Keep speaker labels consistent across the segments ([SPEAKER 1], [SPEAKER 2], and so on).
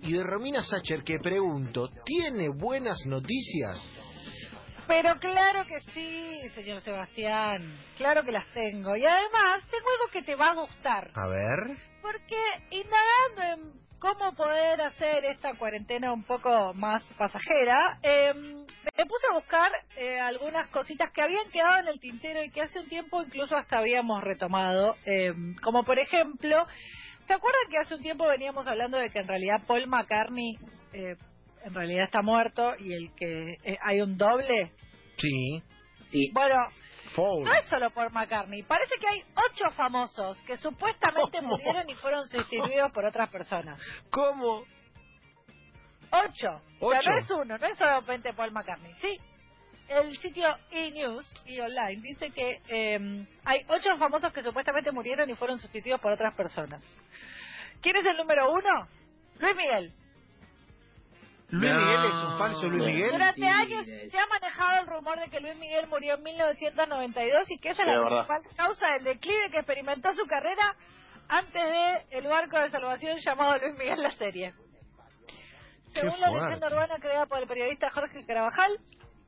[SPEAKER 1] Y de Romina Sacher que pregunto, ¿tiene buenas noticias?
[SPEAKER 2] Pero claro que sí, señor Sebastián. Claro que las tengo. Y además, tengo algo que te va a gustar.
[SPEAKER 1] A ver.
[SPEAKER 2] Porque indagando en cómo poder hacer esta cuarentena un poco más pasajera, eh, me puse a buscar eh, algunas cositas que habían quedado en el tintero y que hace un tiempo incluso hasta habíamos retomado. Eh, como por ejemplo, ¿te acuerdan que hace un tiempo veníamos hablando de que en realidad Paul McCartney eh, en realidad está muerto y el que eh, hay un doble?
[SPEAKER 1] Sí.
[SPEAKER 3] Sí.
[SPEAKER 2] Bueno, no es solo por McCartney. Parece que hay ocho famosos que supuestamente
[SPEAKER 1] ¿Cómo?
[SPEAKER 2] murieron y fueron sustituidos por otras personas.
[SPEAKER 1] ¿Cómo?
[SPEAKER 2] Ocho. O sea,
[SPEAKER 1] Ocho.
[SPEAKER 2] no es uno, no es solamente Paul McCartney. Sí. El sitio E-News y online dice que eh, hay ocho famosos que supuestamente murieron y fueron sustituidos por otras personas. ¿Quién es el número uno? Luis Miguel.
[SPEAKER 1] ¿Luis
[SPEAKER 3] No.
[SPEAKER 1] Miguel es un falso Luis Miguel?
[SPEAKER 2] Durante años se ha manejado el rumor de que Luis Miguel murió en 1992 y que esa es la principal causa del declive que experimentó su carrera antes de El barco de salvación llamado Luis Miguel la serie. Según la leyenda urbana creada por el periodista Jorge Carabajal,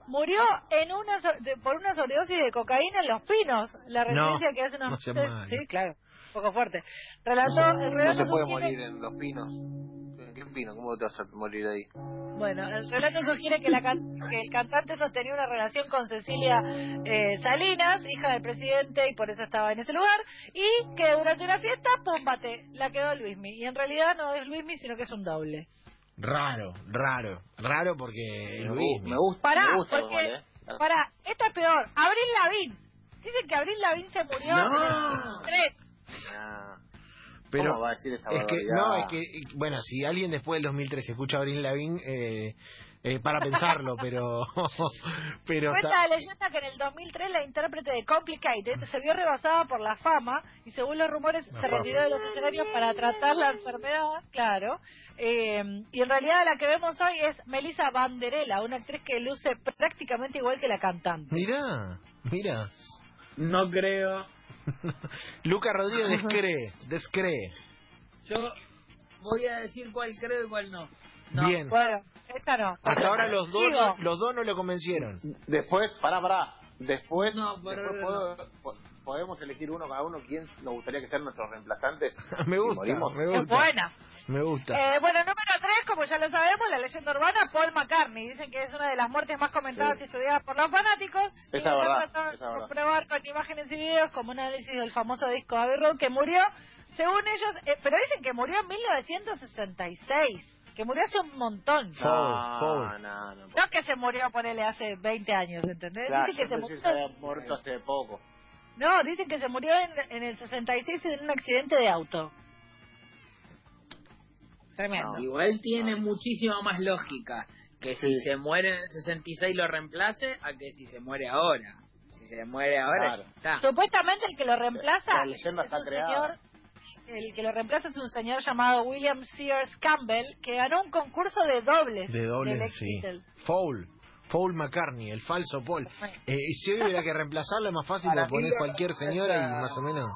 [SPEAKER 2] murió en una so- de- por una sobredosis de cocaína en Los Pinos. La
[SPEAKER 1] No,
[SPEAKER 2] referencia que hace unos
[SPEAKER 1] no malo.
[SPEAKER 2] Sí, claro, un poco fuerte. Relató, el
[SPEAKER 4] No
[SPEAKER 2] relato
[SPEAKER 4] se puede
[SPEAKER 2] sugiere-
[SPEAKER 4] morir en los pinos. ¿En qué pino? ¿Cómo te vas a morir ahí?
[SPEAKER 2] Bueno, el relato sugiere que, la can- que el cantante sostenía una relación con Cecilia eh, Salinas, hija del presidente, y por eso estaba en ese lugar, y que durante una fiesta, pum, bate, la quedó Luismi. Y en realidad no es Luismi, sino que es un doble.
[SPEAKER 1] Raro, raro. Raro porque
[SPEAKER 4] Me,
[SPEAKER 1] Luis.
[SPEAKER 4] gu- me gusta,
[SPEAKER 2] Pará,
[SPEAKER 4] me gusta
[SPEAKER 2] porque,
[SPEAKER 4] igual, ¿eh?
[SPEAKER 2] pará, esta es peor. Abril Lavín. Dicen que Abril Lavín se murió
[SPEAKER 3] No.
[SPEAKER 2] en el 2003.
[SPEAKER 4] Ah,
[SPEAKER 1] Pero
[SPEAKER 4] ¿Cómo va a decir esa
[SPEAKER 1] es que, no, es que, bueno, si alguien después del 2013 escucha a Abril Lavín, eh, eh, para pensarlo, pero... pero
[SPEAKER 2] Cuenta
[SPEAKER 1] está-
[SPEAKER 2] la leyenda que en el 2003 la intérprete de Complicated se vio rebasada por la fama y según los rumores se retiró de los escenarios para tratar la enfermedad, claro. Eh, y en realidad la que vemos hoy es Melissa Banderella, una actriz que luce prácticamente igual que la cantante.
[SPEAKER 1] Mirá, mira.
[SPEAKER 3] No creo.
[SPEAKER 1] Luca Rodríguez descree, descree.
[SPEAKER 3] Yo voy a decir cuál creo y cuál no. No.
[SPEAKER 1] Bien.
[SPEAKER 2] Bueno, esta no.
[SPEAKER 1] Hasta ahora los dos, no- los dos no lo convencieron.
[SPEAKER 4] Después, pará, pará. Después,
[SPEAKER 3] No, pero
[SPEAKER 4] después
[SPEAKER 3] no.
[SPEAKER 4] puedo- po- podemos elegir uno cada uno quién nos gustaría que sean nuestros reemplazantes.
[SPEAKER 1] me gusta, me
[SPEAKER 2] buena.
[SPEAKER 1] Me gusta.
[SPEAKER 2] Eh, bueno, número 3, como ya lo sabemos, la leyenda urbana, Paul McCartney. Dicen que es una de las muertes más comentadas
[SPEAKER 4] Sí.
[SPEAKER 2] y estudiadas por los fanáticos.
[SPEAKER 4] Esa
[SPEAKER 2] y
[SPEAKER 4] verdad, esa verdad.
[SPEAKER 2] comprobar con imágenes y videos como un análisis del famoso disco Abbey Road que murió, según ellos, eh, pero dicen que murió en 1966, que murió hace un montón.
[SPEAKER 4] No,
[SPEAKER 1] foul.
[SPEAKER 4] no, no.
[SPEAKER 2] No que se murió, ponele, hace 20 años, ¿entendés?
[SPEAKER 4] Claro,
[SPEAKER 2] dicen que se murió...
[SPEAKER 4] que se había muerto hace poco.
[SPEAKER 2] No, dicen que se murió en, en el 66 en un accidente de auto. Tremendo.
[SPEAKER 4] No.
[SPEAKER 3] Igual tiene muchísima más lógica que si
[SPEAKER 4] Sí.
[SPEAKER 3] se muere en el 66 lo reemplace a que si se muere ahora. Si se muere ahora,
[SPEAKER 4] Claro.
[SPEAKER 3] está.
[SPEAKER 2] Supuestamente el que lo reemplaza
[SPEAKER 4] La leyenda
[SPEAKER 2] es
[SPEAKER 4] está
[SPEAKER 2] un
[SPEAKER 4] creada.
[SPEAKER 2] señor, el que lo reemplaza es un señor llamado William Sears Campbell que ganó un concurso de dobles
[SPEAKER 1] De doble,
[SPEAKER 2] del ex
[SPEAKER 1] sí. Foul. Foul McCartney, el falso Paul. Eh, si hoy hubiera que reemplazarlo es más fácil,
[SPEAKER 3] mí lo
[SPEAKER 1] cualquier señora y más o menos...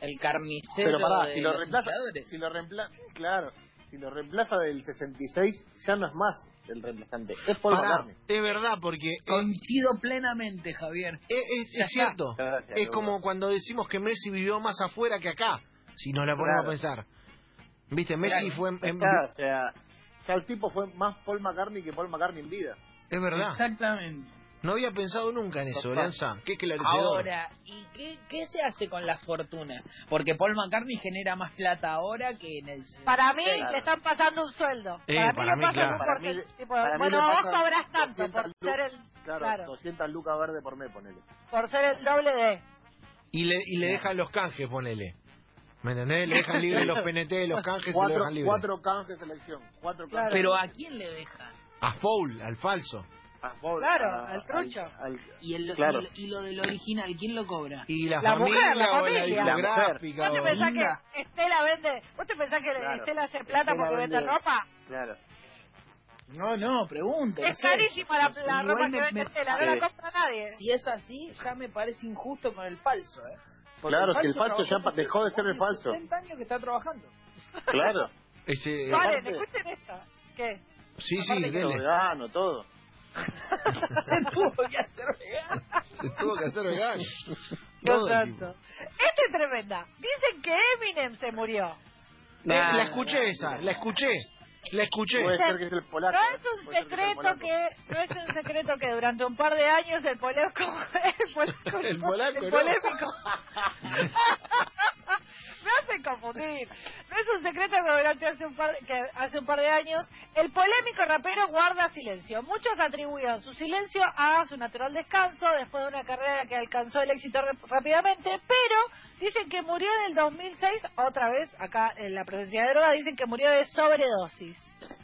[SPEAKER 3] El carnicero
[SPEAKER 4] Pero pará,
[SPEAKER 3] de
[SPEAKER 4] si lo reemplaza, si lo reemplaza, claro, si lo reemplaza del 66 ya no es más el reemplazante, es Paul
[SPEAKER 1] Pará,
[SPEAKER 4] McCartney.
[SPEAKER 1] es verdad, porque eh,
[SPEAKER 3] Coincido plenamente, Javier.
[SPEAKER 1] es, es-
[SPEAKER 3] Ya
[SPEAKER 1] es cierto.
[SPEAKER 4] Gracias,
[SPEAKER 1] Es como cuando decimos que Messi vivió más afuera que acá, si nos la ponemos
[SPEAKER 4] Claro.
[SPEAKER 1] a pensar. Viste, Messi
[SPEAKER 3] Claro.
[SPEAKER 1] fue... en- en-
[SPEAKER 4] o sea, ya el tipo fue más Paul McCartney que Paul McCartney en vida.
[SPEAKER 1] es verdad.
[SPEAKER 3] Exactamente.
[SPEAKER 1] No había pensado nunca en eso. Lanza. Qué esclarecedor.
[SPEAKER 3] Ahora, ¿y qué, qué se hace con la fortuna? Porque Paul McCartney genera más plata ahora que en el...
[SPEAKER 2] Para mí
[SPEAKER 3] Sí.
[SPEAKER 2] le están pasando un sueldo.
[SPEAKER 1] Eh,
[SPEAKER 2] para,
[SPEAKER 1] para
[SPEAKER 2] mí
[SPEAKER 1] mí,
[SPEAKER 2] le pasan
[SPEAKER 1] claro.
[SPEAKER 2] un
[SPEAKER 4] Para
[SPEAKER 2] porcentaje.
[SPEAKER 4] mí-
[SPEAKER 2] tipo,
[SPEAKER 4] para mí
[SPEAKER 2] bueno,
[SPEAKER 4] le
[SPEAKER 2] vos cobras tanto
[SPEAKER 4] 200
[SPEAKER 2] por ser el
[SPEAKER 4] Claro,
[SPEAKER 2] claro,
[SPEAKER 4] 200 lucas verde por mes, ponele.
[SPEAKER 2] por ser el doble de
[SPEAKER 1] Y le, y le dejan los canjes, ponele. ¿Me entendés? Le dejan libre los PNT, los canjes,
[SPEAKER 4] Cuatro,
[SPEAKER 1] dejan libre.
[SPEAKER 4] cuatro canjes de selección. Cuatro
[SPEAKER 2] Claro.
[SPEAKER 4] canjes.
[SPEAKER 3] Pero ¿a quién le dejan?
[SPEAKER 1] A Foul, al falso.
[SPEAKER 4] A Paul-
[SPEAKER 2] Claro,
[SPEAKER 4] a-
[SPEAKER 2] al trucho.
[SPEAKER 4] al-
[SPEAKER 3] ¿Y, el,
[SPEAKER 4] Claro.
[SPEAKER 3] y, lo- y lo del original, quién lo cobra?
[SPEAKER 1] Y la,
[SPEAKER 2] La
[SPEAKER 1] familia
[SPEAKER 2] mujer, la
[SPEAKER 1] o la
[SPEAKER 2] familia.
[SPEAKER 1] discográfica.
[SPEAKER 2] ¿Vos te
[SPEAKER 1] o-
[SPEAKER 2] pensás
[SPEAKER 3] Linda.
[SPEAKER 2] que Estela vende, vos te pensás que
[SPEAKER 4] Claro.
[SPEAKER 2] Estela hace plata
[SPEAKER 4] Estela
[SPEAKER 2] porque vende
[SPEAKER 4] vende-
[SPEAKER 2] ropa?
[SPEAKER 4] Claro.
[SPEAKER 3] No, no, pregunto. no
[SPEAKER 2] Es
[SPEAKER 3] sé.
[SPEAKER 2] carísima la, la
[SPEAKER 3] Igual
[SPEAKER 2] ropa que vende
[SPEAKER 3] me-
[SPEAKER 2] Estela, no la compra nadie.
[SPEAKER 3] Si es así, ya me parece injusto con el falso, ¿eh? Porque
[SPEAKER 4] Claro, si el falso
[SPEAKER 3] trabajó
[SPEAKER 4] ya pa- dejó de ser el
[SPEAKER 3] hace
[SPEAKER 4] falso.
[SPEAKER 3] 60 años que está trabajando.
[SPEAKER 4] Claro.
[SPEAKER 1] Ese,
[SPEAKER 2] Vale,
[SPEAKER 4] aparte-
[SPEAKER 2] escuchen esto. ¿Qué?
[SPEAKER 1] sí, sí,
[SPEAKER 4] Aparte que
[SPEAKER 1] dele.
[SPEAKER 4] vegano, todo.
[SPEAKER 3] Se tuvo que hacer vegano.
[SPEAKER 1] Se tuvo que hacer vegano. Todo el
[SPEAKER 2] santo. Esta es tremenda. Dicen que Eminem se murió.
[SPEAKER 1] Eh, la escuché esa, la escuché. La escuché.
[SPEAKER 4] Puede ser que es el polaco.
[SPEAKER 2] No es un
[SPEAKER 4] que
[SPEAKER 2] secreto que no es un secreto que durante un par de años el polaco el polaco,
[SPEAKER 1] El polaco,
[SPEAKER 2] el
[SPEAKER 1] no.
[SPEAKER 2] polémico confundir no es un secreto que durante hace un par que hace un par de años el polémico rapero guarda silencio muchos atribuyen su silencio a su natural descanso después de una carrera que alcanzó el éxito rápidamente pero dicen que murió en el 2006 otra vez acá en la presencia de droga dicen que murió de sobredosis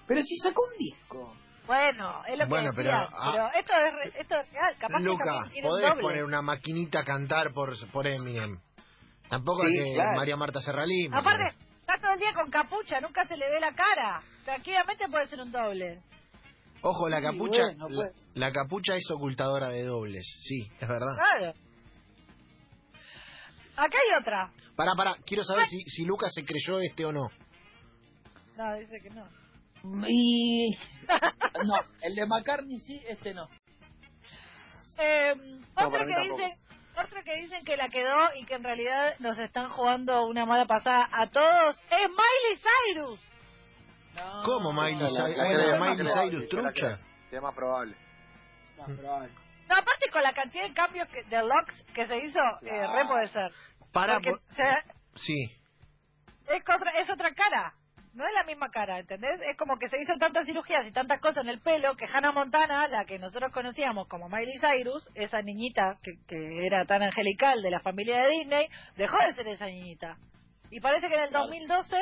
[SPEAKER 3] Pero si sacó un disco.
[SPEAKER 2] bueno, es lo que
[SPEAKER 1] Bueno,
[SPEAKER 2] decía,
[SPEAKER 1] pero,
[SPEAKER 2] pero,
[SPEAKER 1] ah,
[SPEAKER 2] esto, es, re- esto es real. Capaz que
[SPEAKER 1] Luca,
[SPEAKER 2] un
[SPEAKER 1] podés
[SPEAKER 2] doble.
[SPEAKER 1] poner una maquinita a cantar por, por Eminem. Tampoco
[SPEAKER 3] Sí,
[SPEAKER 1] es que
[SPEAKER 3] claro.
[SPEAKER 1] María Marta Serralí. ¿me
[SPEAKER 2] Aparte, está todo el día con capucha, nunca se le ve la cara. Tranquilamente puede ser un doble.
[SPEAKER 1] Ojo, la
[SPEAKER 3] Sí,
[SPEAKER 1] capucha,
[SPEAKER 3] bueno, pues.
[SPEAKER 1] la capucha es ocultadora de dobles. Sí, es verdad.
[SPEAKER 2] Claro. Acá hay otra.
[SPEAKER 1] Pará, pará, quiero saber si, si Lucas se creyó este o no.
[SPEAKER 2] No, dice que no.
[SPEAKER 3] Y. No, el de McCartney sí, este no.
[SPEAKER 2] Eh, que
[SPEAKER 4] tampoco.
[SPEAKER 2] dicen, otro que dicen que la quedó y que en realidad nos están jugando una mala pasada a todos es Miley Cyrus.
[SPEAKER 3] No,
[SPEAKER 1] ¿Cómo Miley Cyrus?
[SPEAKER 4] la
[SPEAKER 1] Miley Cyrus trucha.
[SPEAKER 4] Sería más probable.
[SPEAKER 3] No, probable.
[SPEAKER 2] No, aparte con la cantidad de cambios que, de locks que se hizo, eh, re puede ser.
[SPEAKER 1] Pará,
[SPEAKER 2] Porque
[SPEAKER 1] por-
[SPEAKER 2] se-
[SPEAKER 1] sí.
[SPEAKER 2] es, otra, es otra cara. No es la misma cara, ¿entendés? Es como que se hizo tantas cirugías y tantas cosas en el pelo que Hannah Montana, la que nosotros conocíamos como Miley Cyrus, esa niñita que, que era tan angelical de la familia de Disney, dejó de ser esa niñita. Y parece que en el 2012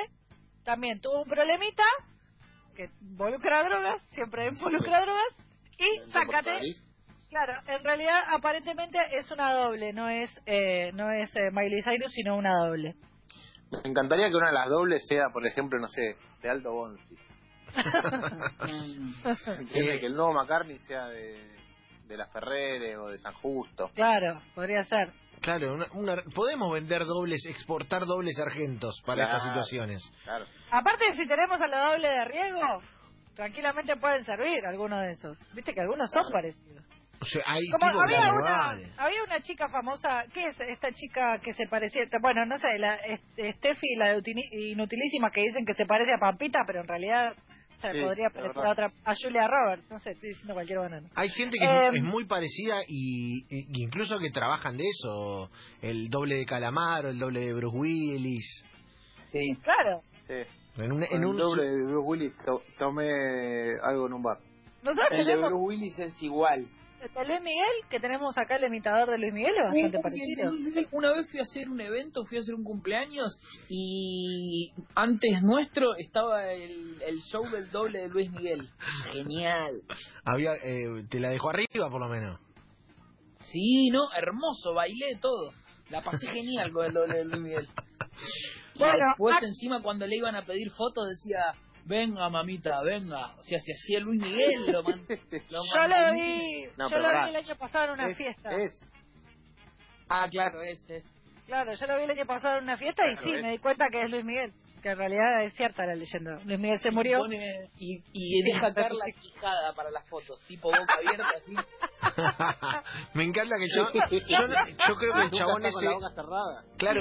[SPEAKER 2] también tuvo un problemita que involucra drogas, siempre involucra drogas, y sácate, claro, en realidad aparentemente es una doble, no es eh, no es eh, Miley Cyrus, sino una doble.
[SPEAKER 4] Me encantaría que una de las dobles sea, por ejemplo, no sé, de Aldo Bonzi. Que el nuevo McCartney sea de, de la Ferrere o de San Justo.
[SPEAKER 2] Claro, podría ser.
[SPEAKER 1] Claro, una, una- podemos vender dobles, exportar dobles sargentos para
[SPEAKER 4] Claro.
[SPEAKER 1] estas situaciones.
[SPEAKER 4] Claro.
[SPEAKER 2] Aparte, si tenemos a la doble de riego, tranquilamente pueden servir algunos de esos. Viste que algunos son parecidos.
[SPEAKER 1] O sea, hay
[SPEAKER 2] Como
[SPEAKER 1] tipos
[SPEAKER 2] había una, había una chica famosa, ¿qué es esta chica que se parecía? Bueno, no sé, la este, Steffi, la de Inutilísima, que dicen que se parece a Pampita, pero en realidad se
[SPEAKER 4] Sí,
[SPEAKER 2] podría parecer a otra, a Julia Roberts, no sé, estoy diciendo cualquier banana.
[SPEAKER 1] Hay gente que
[SPEAKER 2] Eh,
[SPEAKER 1] es, es muy parecida y, y- incluso que trabajan de eso. El doble de Calamaro, el doble de Bruce Willis.
[SPEAKER 3] Sí.
[SPEAKER 2] Claro,
[SPEAKER 4] Sí.
[SPEAKER 1] En un, en
[SPEAKER 4] el
[SPEAKER 1] un
[SPEAKER 4] doble de Bruce Willis to- tomé algo en un bar.
[SPEAKER 2] nosotros
[SPEAKER 3] El de Bruce Willis es igual.
[SPEAKER 2] Luis Miguel, que tenemos acá el imitador de Luis Miguel, es bastante parecido.
[SPEAKER 3] Miguel, Una vez fui a hacer un evento, fui a hacer un cumpleaños y antes nuestro estaba el, el show del doble de Luis Miguel. Genial.
[SPEAKER 1] había eh, te la dejó arriba por lo menos.
[SPEAKER 3] Sí, no, hermoso, bailé todo. La pasé genial con el doble de Luis Miguel. Y
[SPEAKER 2] Bueno,
[SPEAKER 3] después
[SPEAKER 2] ah-
[SPEAKER 3] encima cuando le iban a pedir fotos decía, venga mamita, venga. O sea, si hacía Luis Miguel, lo, man- lo
[SPEAKER 2] Yo lo vi,
[SPEAKER 4] No,
[SPEAKER 2] yo lo
[SPEAKER 4] pará.
[SPEAKER 2] vi el año pasado en una
[SPEAKER 4] es,
[SPEAKER 2] fiesta.
[SPEAKER 4] Es.
[SPEAKER 3] Ah, claro, ese es.
[SPEAKER 2] Claro, yo lo vi el año pasado en una fiesta y sí,
[SPEAKER 4] es.
[SPEAKER 2] me di cuenta que es Luis Miguel. Que en realidad es cierta la leyenda. Luis Miguel se murió.
[SPEAKER 3] Pone- y, y deja caer la quijada para las fotos, tipo boca abierta así.
[SPEAKER 1] Me encanta que yo, yo, no- yo creo que el chabón ese, claro,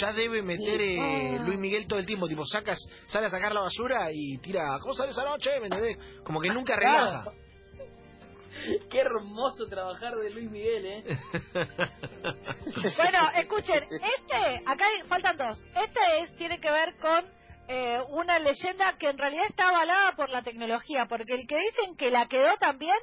[SPEAKER 1] ya debe meter eh,
[SPEAKER 2] Ah.
[SPEAKER 1] Luis Miguel todo el tiempo, tipo sacas, sale a sacar la basura y tira, ¿cómo sale esa noche? ¿Me entendés? Como que nunca relaja.
[SPEAKER 3] Qué hermoso trabajar de Luis Miguel, ¿eh?
[SPEAKER 2] Bueno, escuchen, este, acá hay- faltan dos. Este es, tiene que ver con eh, una leyenda que en realidad está avalada por la tecnología, porque el que dicen que la quedó también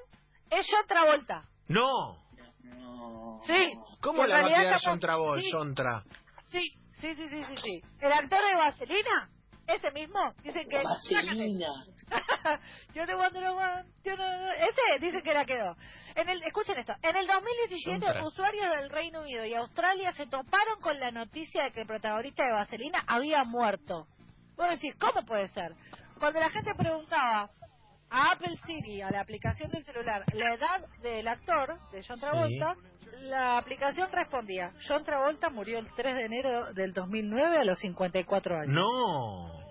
[SPEAKER 2] es John Travolta.
[SPEAKER 1] No,
[SPEAKER 3] No.
[SPEAKER 2] Sí.
[SPEAKER 1] ¿cómo la va a quedar John Travolta?
[SPEAKER 2] sí,
[SPEAKER 1] John Tra?
[SPEAKER 2] Sí, sí, sí, sí, sí, sí. El actor de Vaselina, ese mismo, dicen que...
[SPEAKER 3] Vaselina.
[SPEAKER 2] yo te Wonder Woman, yo no- ese dice que la quedó. En el, escuchen esto, en el 2017
[SPEAKER 1] Contra.
[SPEAKER 2] usuarios del Reino Unido y Australia se toparon con la noticia de que el protagonista de Vaselina había muerto. Vos decís, ¿cómo puede ser? Cuando la gente preguntaba a Apple Siri, a la aplicación del celular, la edad del actor, de John Travolta, la aplicación respondía, John Travolta murió el 3 de enero del 2009 a los 54 años.
[SPEAKER 1] No.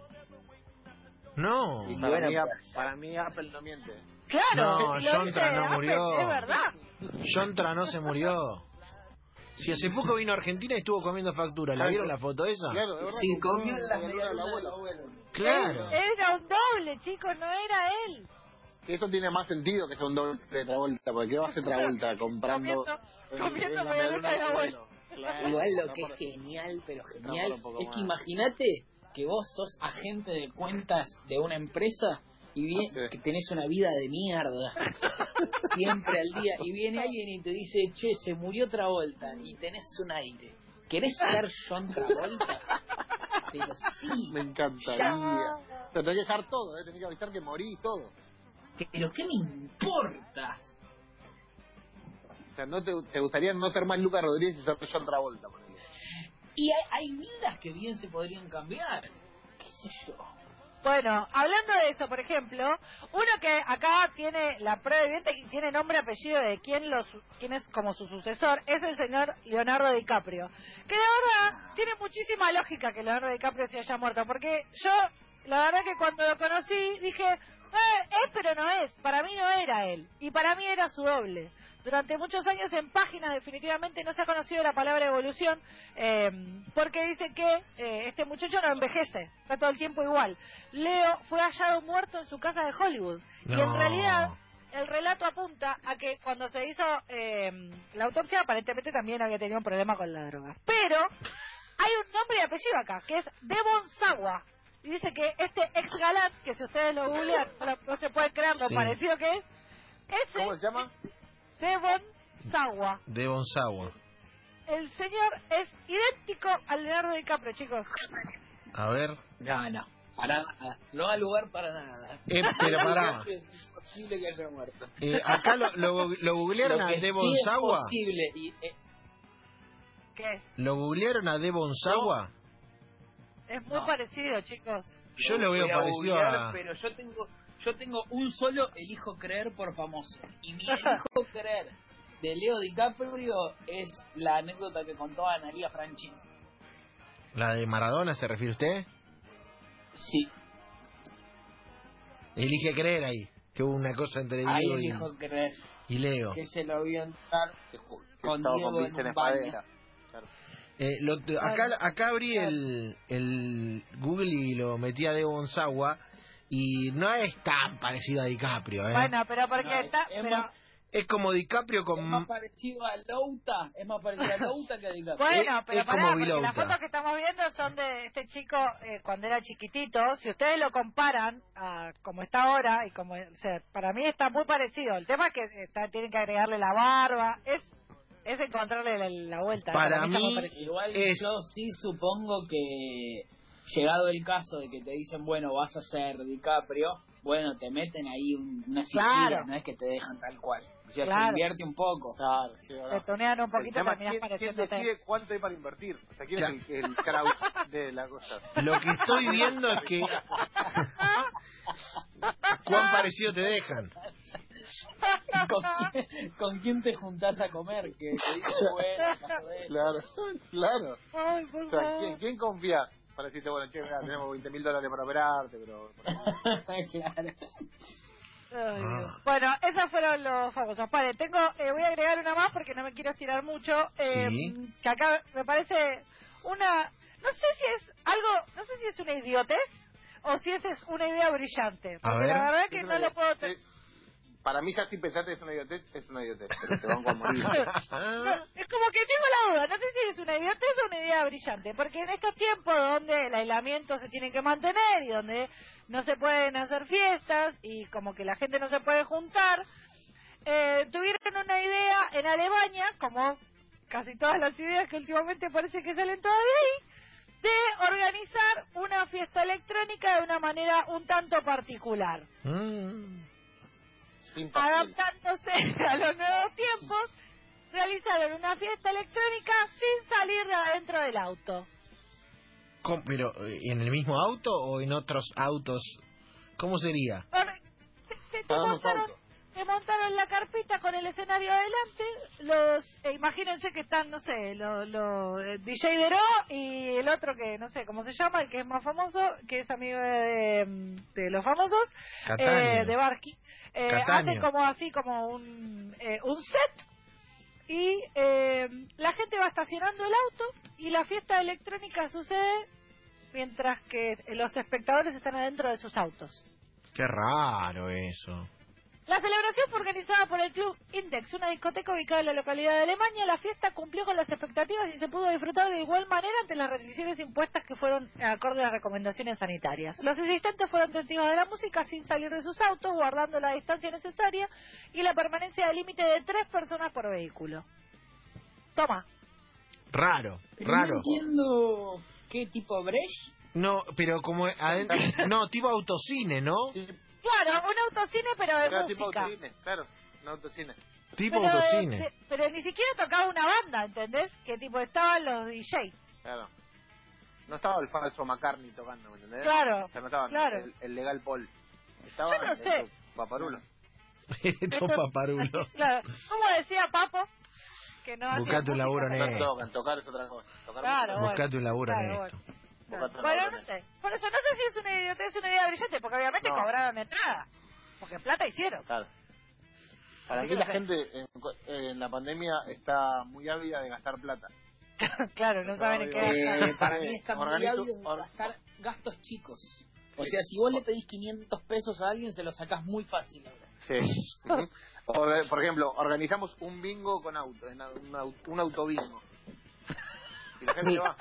[SPEAKER 1] No.
[SPEAKER 3] Y
[SPEAKER 4] Para, mí, para mí Apple no miente.
[SPEAKER 2] Claro,
[SPEAKER 1] No, John Tra no
[SPEAKER 2] Apple,
[SPEAKER 1] murió.
[SPEAKER 2] Es verdad.
[SPEAKER 1] John no se murió. Si hace poco vino a Argentina y estuvo comiendo factura, ¿la vieron la foto esa?
[SPEAKER 4] Claro, es verdad.
[SPEAKER 3] Sí, comió
[SPEAKER 4] la
[SPEAKER 3] medialunas.
[SPEAKER 1] Claro.
[SPEAKER 2] Era un doble, chicos, no era él.
[SPEAKER 4] Que eso tiene más sentido que sea un doble de Travolta, porque ¿qué va a hacer Travolta comprando...
[SPEAKER 2] Comiendo-
[SPEAKER 4] en-
[SPEAKER 2] comiendo
[SPEAKER 4] en la
[SPEAKER 2] medialuna del
[SPEAKER 4] medialuna Claro,
[SPEAKER 3] Igual lo que es genial, pero genial, es que imagínate que vos sos agente de cuentas de una empresa y bien,
[SPEAKER 4] Sí.
[SPEAKER 3] que tenés una vida de mierda siempre al día y viene alguien y te dice, che, se murió Travolta y tenés un aire. ¿Querés ser John Travolta? Pero sí,
[SPEAKER 4] Me encantaría. Pero tenés que dejar todo, ¿eh? tenés que avisar que morí y todo.
[SPEAKER 3] pero ¿qué me importa?
[SPEAKER 4] O sea, no te, te gustaría no ser más Lucas Rodríguez y ser John Travolta, por.
[SPEAKER 3] Y hay, hay vidas que bien se podrían cambiar. ¿Qué sé yo?
[SPEAKER 2] Bueno, hablando de eso, por ejemplo, uno que acá tiene la prueba evidente que tiene nombre y apellido de quién, lo, su- quién es como su sucesor, es el señor Leonardo DiCaprio. Que la verdad tiene muchísima lógica que Leonardo DiCaprio se haya muerto, porque yo, la verdad que cuando lo conocí dije, eh, es pero no es, para mí no era él, y para mí era su doble. Durante muchos años en páginas definitivamente no se ha conocido la palabra evolución eh, porque dice que eh, este muchacho no envejece, está todo el tiempo igual. Leo fue hallado muerto en su casa de Hollywood y en realidad el relato apunta a que cuando se hizo eh, la autopsia aparentemente también había tenido un problema con la droga. Pero hay un nombre y apellido acá, que es Devon Sawa. Y dice que este ex galán, que si ustedes lo googlean, no, lo- no se puede creer lo
[SPEAKER 1] Sí.
[SPEAKER 2] parecido que es, ese
[SPEAKER 4] ¿Cómo se llama?
[SPEAKER 2] Devon Sawa.
[SPEAKER 1] De Bonsawa.
[SPEAKER 2] El señor es idéntico al Leonardo DiCaprio, chicos.
[SPEAKER 1] A ver.
[SPEAKER 3] No, no, para nada. No da lugar para nada.
[SPEAKER 1] Eh, pero pará.
[SPEAKER 3] Es imposible que haya muerto.
[SPEAKER 1] Eh, acá lo, lo, lo googlearon
[SPEAKER 3] Lo
[SPEAKER 1] a
[SPEAKER 3] que sí
[SPEAKER 1] Devon
[SPEAKER 3] es
[SPEAKER 1] Sawa.
[SPEAKER 3] posible y eh,
[SPEAKER 2] ¿Qué?
[SPEAKER 1] ¿Lo googlearon a Devon Sawa?
[SPEAKER 2] Es muy
[SPEAKER 3] No.
[SPEAKER 2] parecido, chicos.
[SPEAKER 1] Yo lo veo parecido
[SPEAKER 3] googlear,
[SPEAKER 1] a...
[SPEAKER 3] Pero yo tengo, yo tengo un solo elijo creer por famoso. Y mi elijo creer de Leo DiCaprio es la anécdota que contó Analia Franchini.
[SPEAKER 1] ¿La de Maradona se refiere usted?
[SPEAKER 3] Sí,
[SPEAKER 1] Elige creer ahí. Que hubo una cosa entre
[SPEAKER 3] ahí
[SPEAKER 1] Diego
[SPEAKER 3] elijo creer
[SPEAKER 1] y, Leo.
[SPEAKER 3] que se lo vio entrar Con Diego
[SPEAKER 4] con
[SPEAKER 3] en.
[SPEAKER 4] Claro.
[SPEAKER 1] Eh, lo- acá, acá abrí el, el Google y lo metí a Devon Sawa y no es tan parecido a DiCaprio, ¿eh?
[SPEAKER 2] Bueno, pero porque
[SPEAKER 3] No,
[SPEAKER 2] está...
[SPEAKER 3] es
[SPEAKER 2] pero-
[SPEAKER 3] más-
[SPEAKER 1] es como DiCaprio
[SPEAKER 3] Es
[SPEAKER 1] con...
[SPEAKER 3] más parecido a Louta, es más parecido a Louta que a DiCaprio.
[SPEAKER 2] Bueno, pero
[SPEAKER 1] es
[SPEAKER 2] pará, porque las fotos que estamos viendo son de este chico eh, cuando era chiquitito. Si ustedes lo comparan a como está ahora, y como, o sea, para mí está muy parecido. El tema es que está, tienen que agregarle la barba, es es encontrarle la, la vuelta.
[SPEAKER 1] Para
[SPEAKER 2] está muy
[SPEAKER 1] mí-.
[SPEAKER 3] Igual
[SPEAKER 1] Es-
[SPEAKER 3] yo sí supongo que llegado el caso de que te dicen, bueno, vas a ser DiCaprio, bueno, te meten ahí un, una
[SPEAKER 2] Claro.
[SPEAKER 3] cirugía, no es que te dejan tal cual. O sea,
[SPEAKER 2] Claro.
[SPEAKER 3] se invierte un poco.
[SPEAKER 4] Claro, sí,
[SPEAKER 2] te tunean un
[SPEAKER 4] El
[SPEAKER 2] poquito,
[SPEAKER 4] tema es
[SPEAKER 2] terminás
[SPEAKER 4] quién, quién decide cuánto hay para invertir. O sea, quién es el, el crowd de la cosa.
[SPEAKER 1] Lo que estoy viendo es que... ¿Cuán parecido te dejan?
[SPEAKER 3] ¿Con quién, con quién te juntás a comer? Que te dice, bueno.
[SPEAKER 4] Claro, claro.
[SPEAKER 2] Ay, por
[SPEAKER 4] O sea. ¿quién, quién confía para decirte, bueno, che, mira, tenemos 20 mil dólares para operarte, pero...
[SPEAKER 3] claro.
[SPEAKER 2] Ay.
[SPEAKER 1] Ah.
[SPEAKER 2] Bueno, esos fueron los famosos. Vale, tengo, eh, voy a agregar una más porque no me quiero estirar mucho. eh,
[SPEAKER 1] Sí.
[SPEAKER 2] Que acá me parece una, no sé si es algo, no sé si es una idiotez o si esa es una idea brillante.
[SPEAKER 1] A
[SPEAKER 2] Porque
[SPEAKER 1] ver.
[SPEAKER 2] la verdad
[SPEAKER 4] Es
[SPEAKER 2] que no lo puedo.
[SPEAKER 4] eh, Para mí ya si pensaste que es una idiotez, es una idiotez, pero te van a morir.
[SPEAKER 2] No, es como que tengo la duda, no sé si es una idiotez o una idea brillante, porque en estos tiempos donde el aislamiento se tiene que mantener y donde no se pueden hacer fiestas y como que la gente no se puede juntar, eh, tuvieron una idea en Alemania, como casi todas las ideas que últimamente parece que salen todavía ahí, de organizar una fiesta electrónica de una manera un tanto particular
[SPEAKER 1] Mm.
[SPEAKER 2] Adaptándose a los nuevos tiempos, realizaron una fiesta electrónica sin salir de adentro del auto.
[SPEAKER 1] ¿Cómo? ¿Pero eh, en el mismo auto o en otros autos? ¿Cómo sería?
[SPEAKER 2] Se-
[SPEAKER 4] Hagamos
[SPEAKER 2] montaron- la carpita con el escenario adelante. Los, eh, imagínense que están, no sé, los lo, eh, DJ Dero y el otro que no sé cómo se llama, el que es más famoso, que es amigo de, de los famosos, eh, de Barky. Eh, hacen como así, como un, eh, un set. Y eh, la gente va estacionando el auto y la fiesta electrónica sucede mientras que los espectadores están adentro de sus autos.
[SPEAKER 1] Qué raro eso.
[SPEAKER 2] La celebración fue organizada por el Club Index, una discoteca ubicada en la localidad de Alemania. La fiesta cumplió con las expectativas y se pudo disfrutar de igual manera ante las restricciones impuestas que fueron acorde a las recomendaciones sanitarias. Los asistentes fueron testigos de la música sin salir de sus autos, guardando la distancia necesaria y la permanencia de límite de tres personas por vehículo. Toma.
[SPEAKER 1] Raro,
[SPEAKER 3] Pero
[SPEAKER 1] raro.
[SPEAKER 3] No entiendo qué tipo Brecht.
[SPEAKER 1] No, pero como adentro, no, tipo autocine, ¿no?
[SPEAKER 2] Claro, un autocine pero de
[SPEAKER 4] era tipo
[SPEAKER 2] música.
[SPEAKER 4] autocine, claro, un autocine.
[SPEAKER 1] Tipo
[SPEAKER 2] Pero,
[SPEAKER 1] autocine.
[SPEAKER 2] eh, pero ni siquiera tocaba una banda, ¿entendés? Que tipo estaban los DJ.
[SPEAKER 4] Claro. No estaba el falso McCartney tocando, ¿me entendés?
[SPEAKER 2] Claro,
[SPEAKER 4] O sea, no estaba
[SPEAKER 2] claro.
[SPEAKER 4] el, el legal Paul. Estaba
[SPEAKER 2] Yo no sé.
[SPEAKER 4] el Paparulo.
[SPEAKER 1] Esto paparulo.
[SPEAKER 2] Claro, como decía Papo, que no
[SPEAKER 1] Buscate un laburo
[SPEAKER 2] pero-
[SPEAKER 1] en
[SPEAKER 4] No
[SPEAKER 1] esto.
[SPEAKER 4] tocan, tocar es otra cosa. Tocar
[SPEAKER 2] Claro.
[SPEAKER 1] Buscate un laburo
[SPEAKER 2] Claro,
[SPEAKER 1] en
[SPEAKER 2] bueno. Claro. Bueno, no sé. Por eso no sé si es una idiotez, una idea brillante, porque obviamente
[SPEAKER 4] No.
[SPEAKER 2] cobraron entrada. Porque plata hicieron.
[SPEAKER 4] Claro. Para mí la
[SPEAKER 2] sé.
[SPEAKER 4] gente en, en la pandemia está muy ávida de gastar plata.
[SPEAKER 2] claro, no saben en qué
[SPEAKER 4] Eh,
[SPEAKER 2] gastar.
[SPEAKER 3] Eh, para mí está muy hábil de gastar gastos chicos. O sea, si vos le pedís 500 pesos a alguien, se los sacás muy fácil ahora.
[SPEAKER 4] Sí. O de- por ejemplo, organizamos un bingo con auto, un, un autobingo. Y la gente
[SPEAKER 3] Sí.
[SPEAKER 4] va.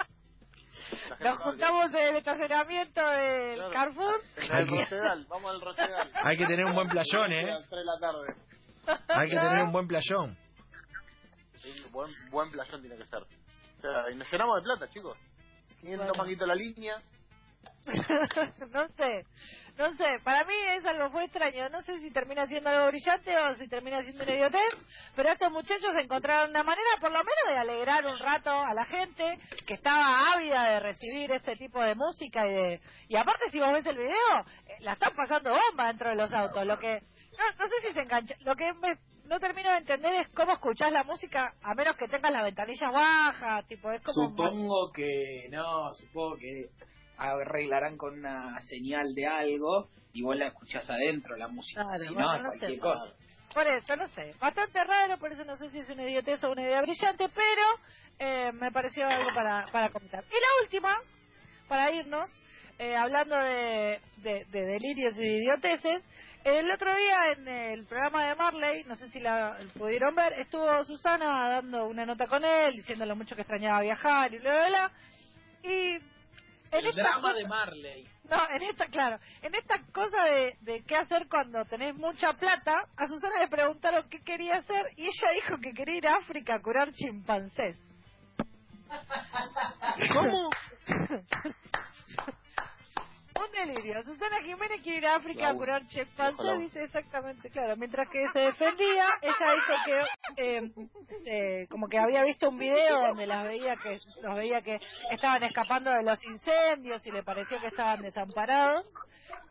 [SPEAKER 2] Nos juntamos en el estacionamiento del
[SPEAKER 4] Claro.
[SPEAKER 2] Carrefour.
[SPEAKER 4] En el Rosedal, vamos al Rosedal.
[SPEAKER 1] Hay que tener un buen playón,
[SPEAKER 4] A
[SPEAKER 1] ¿eh?
[SPEAKER 4] las 3 de la tarde.
[SPEAKER 1] Hay que tener un buen playón.
[SPEAKER 4] Sí, buen, buen playón tiene que ser. O sea, y nos llenamos de plata, chicos. 500
[SPEAKER 2] Bueno.
[SPEAKER 4] manguitos la línea.
[SPEAKER 2] no sé, no sé, para mí es algo muy extraño, no sé si termina siendo algo brillante o si termina siendo una idiotez, pero estos muchachos encontraron una manera por lo menos de alegrar un rato a la gente que estaba ávida de recibir este tipo de música y de y aparte si vos ves el video, eh, la están pasando bomba dentro de los autos, lo que no, no sé si se engancha, lo que me- no termino de entender es cómo escuchás la música a menos que tengas las ventanillas bajas, tipo es como
[SPEAKER 3] Supongo que no, supongo que arreglarán con una señal de algo y vos la escuchás adentro la música.
[SPEAKER 2] Claro,
[SPEAKER 3] si
[SPEAKER 2] bueno,
[SPEAKER 3] no, cualquier
[SPEAKER 2] sé.
[SPEAKER 3] cosa.
[SPEAKER 2] Por eso, no sé. Bastante raro, por eso no sé si es una idiotez o una idea brillante, pero eh, me pareció algo para, para comentar. Y la última, para irnos, eh, hablando de, de, de delirios y de idioteces, el otro día en el programa de Marley, no sé si la pudieron ver, estuvo Susana dando una nota con él, diciendo lo mucho que extrañaba viajar y bla, bla, bla. Y en
[SPEAKER 3] El
[SPEAKER 2] esta
[SPEAKER 3] drama
[SPEAKER 2] cosa-
[SPEAKER 3] de Marley.
[SPEAKER 2] no, en esta, claro, en esta cosa de, de qué hacer cuando tenés mucha plata, a Susana le preguntaron qué quería hacer y ella dijo que quería ir a África a curar chimpancés.
[SPEAKER 1] ¿Cómo?
[SPEAKER 2] Un delirio. Susana Jiménez quiere ir a África a curar chimpancés,
[SPEAKER 4] Ojalá.
[SPEAKER 2] dice exactamente, claro. Mientras que se defendía, ella dijo que eh, eh, como que había visto un video donde las veía que los veía que estaban escapando de los incendios y le pareció que estaban desamparados.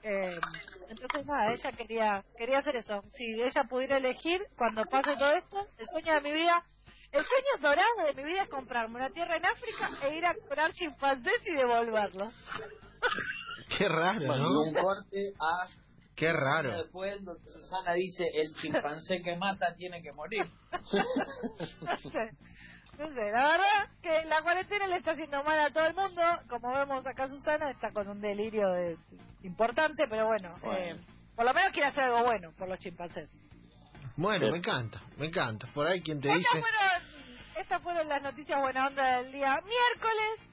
[SPEAKER 2] Eh, entonces nada, ella quería quería hacer eso. Si ella pudiera elegir cuando pase todo esto, el sueño de mi vida, el sueño dorado de mi vida es comprarme una tierra en África e ir a curar chimpancés y devolverlos.
[SPEAKER 1] Qué raro,
[SPEAKER 3] Bueno,
[SPEAKER 1] ¿no?
[SPEAKER 3] un corte a
[SPEAKER 1] Qué raro.
[SPEAKER 3] después donde Susana dice el chimpancé que mata tiene que morir.
[SPEAKER 2] no sé, no sé, la verdad que la cuarentena le está haciendo mal a todo el mundo, como vemos acá Susana está con un delirio de- importante, pero bueno,
[SPEAKER 4] Bueno.
[SPEAKER 2] eh, por lo menos quiere hacer algo bueno por los chimpancés.
[SPEAKER 1] Bueno, me encanta, me encanta. Por ahí quien te
[SPEAKER 2] Estas
[SPEAKER 1] dice...
[SPEAKER 2] fueron, estas fueron las noticias buena onda del día miércoles.